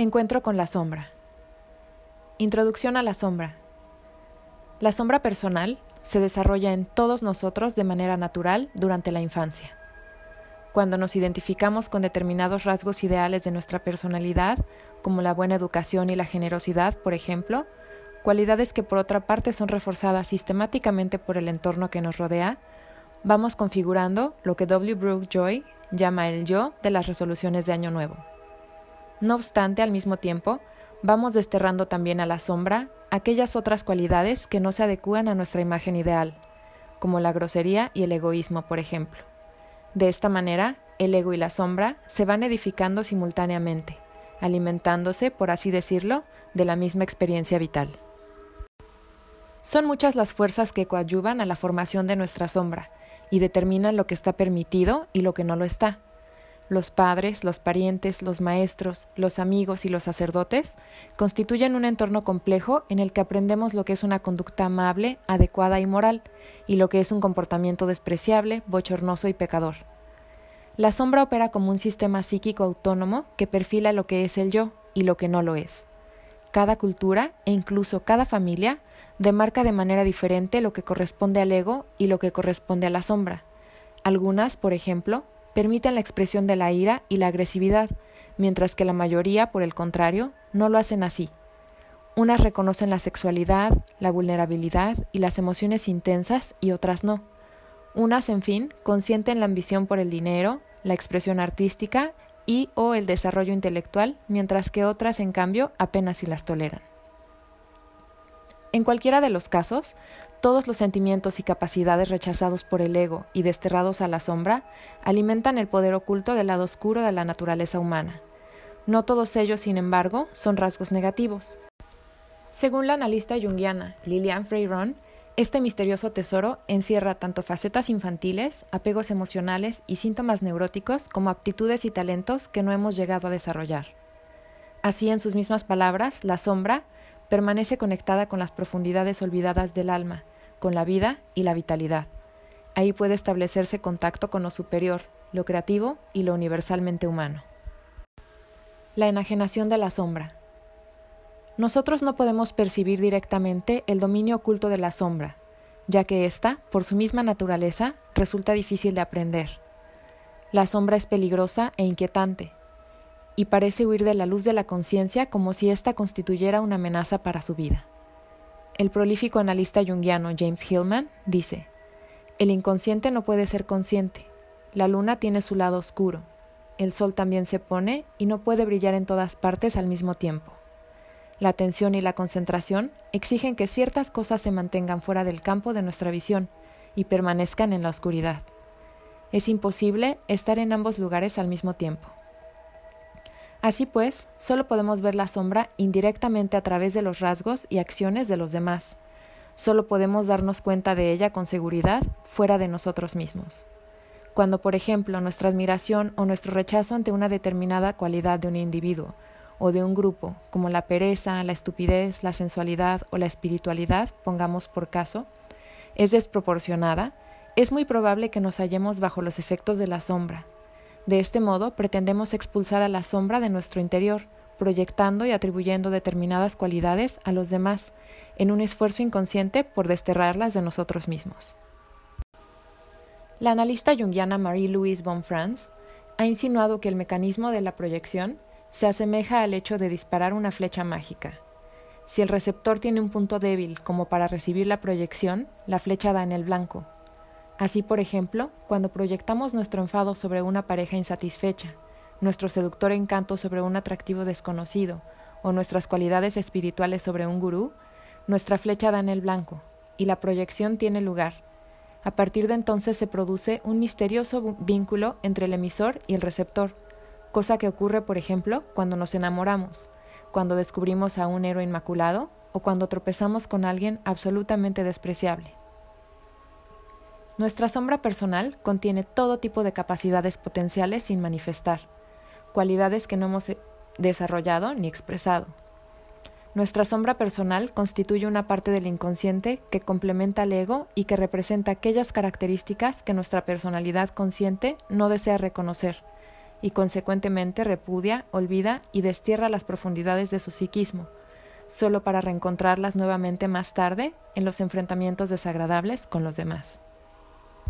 Encuentro con la sombra. Introducción a la sombra. La sombra personal se desarrolla en todos nosotros de manera natural durante la infancia. Cuando nos identificamos con determinados rasgos ideales de nuestra personalidad, como la buena educación y la generosidad, por ejemplo, cualidades que por otra parte son reforzadas sistemáticamente por el entorno que nos rodea, vamos configurando lo que W. Brooke Joy llama el yo de las resoluciones de Año Nuevo. No obstante, al mismo tiempo, vamos desterrando también a la sombra aquellas otras cualidades que no se adecúan a nuestra imagen ideal, como la grosería y el egoísmo, por ejemplo. De esta manera, el ego y la sombra se van edificando simultáneamente, alimentándose, por así decirlo, de la misma experiencia vital. Son muchas las fuerzas que coadyuvan a la formación de nuestra sombra y determinan lo que está permitido y lo que no lo está los padres, los parientes, los maestros, los amigos y los sacerdotes constituyen un entorno complejo en el que aprendemos lo que es una conducta amable, adecuada y moral, y lo que es un comportamiento despreciable, bochornoso y pecador. La sombra opera como un sistema psíquico autónomo que perfila lo que es el yo y lo que no lo es. Cada cultura e incluso cada familia demarca de manera diferente lo que corresponde al ego y lo que corresponde a la sombra. Algunas, por ejemplo, permiten la expresión de la ira y la agresividad, mientras que la mayoría, por el contrario, no lo hacen así. Unas reconocen la sexualidad, la vulnerabilidad y las emociones intensas y otras no. Unas, en fin, consienten la ambición por el dinero, la expresión artística y o el desarrollo intelectual, mientras que otras, en cambio, apenas si las toleran. En cualquiera de los casos, todos los sentimientos y capacidades rechazados por el ego y desterrados a la sombra alimentan el poder oculto del lado oscuro de la naturaleza humana. No todos ellos, sin embargo, son rasgos negativos. Según la analista junguiana Lilian Freiron, este misterioso tesoro encierra tanto facetas infantiles, apegos emocionales y síntomas neuróticos como aptitudes y talentos que no hemos llegado a desarrollar. Así, en sus mismas palabras, la sombra permanece conectada con las profundidades olvidadas del alma, con la vida y la vitalidad. Ahí puede establecerse contacto con lo superior, lo creativo y lo universalmente humano. La enajenación de la sombra. Nosotros no podemos percibir directamente el dominio oculto de la sombra, ya que ésta, por su misma naturaleza, resulta difícil de aprender. La sombra es peligrosa e inquietante, y parece huir de la luz de la conciencia como si ésta constituyera una amenaza para su vida. El prolífico analista junguiano James Hillman dice, El inconsciente no puede ser consciente. La luna tiene su lado oscuro. El sol también se pone y no puede brillar en todas partes al mismo tiempo. La atención y la concentración exigen que ciertas cosas se mantengan fuera del campo de nuestra visión y permanezcan en la oscuridad. Es imposible estar en ambos lugares al mismo tiempo. Así pues, solo podemos ver la sombra indirectamente a través de los rasgos y acciones de los demás. Solo podemos darnos cuenta de ella con seguridad fuera de nosotros mismos. Cuando, por ejemplo, nuestra admiración o nuestro rechazo ante una determinada cualidad de un individuo o de un grupo, como la pereza, la estupidez, la sensualidad o la espiritualidad, pongamos por caso, es desproporcionada, es muy probable que nos hallemos bajo los efectos de la sombra, de este modo, pretendemos expulsar a la sombra de nuestro interior, proyectando y atribuyendo determinadas cualidades a los demás, en un esfuerzo inconsciente por desterrarlas de nosotros mismos. La analista junguiana Marie-Louise Bonfrance ha insinuado que el mecanismo de la proyección se asemeja al hecho de disparar una flecha mágica. Si el receptor tiene un punto débil como para recibir la proyección, la flecha da en el blanco, Así, por ejemplo, cuando proyectamos nuestro enfado sobre una pareja insatisfecha, nuestro seductor encanto sobre un atractivo desconocido o nuestras cualidades espirituales sobre un gurú, nuestra flecha da en el blanco y la proyección tiene lugar. A partir de entonces se produce un misterioso vínculo entre el emisor y el receptor, cosa que ocurre, por ejemplo, cuando nos enamoramos, cuando descubrimos a un héroe inmaculado o cuando tropezamos con alguien absolutamente despreciable. Nuestra sombra personal contiene todo tipo de capacidades potenciales sin manifestar, cualidades que no hemos eh, desarrollado ni expresado. Nuestra sombra personal constituye una parte del inconsciente que complementa al ego y que representa aquellas características que nuestra personalidad consciente no desea reconocer y consecuentemente repudia, olvida y destierra las profundidades de su psiquismo, solo para reencontrarlas nuevamente más tarde en los enfrentamientos desagradables con los demás.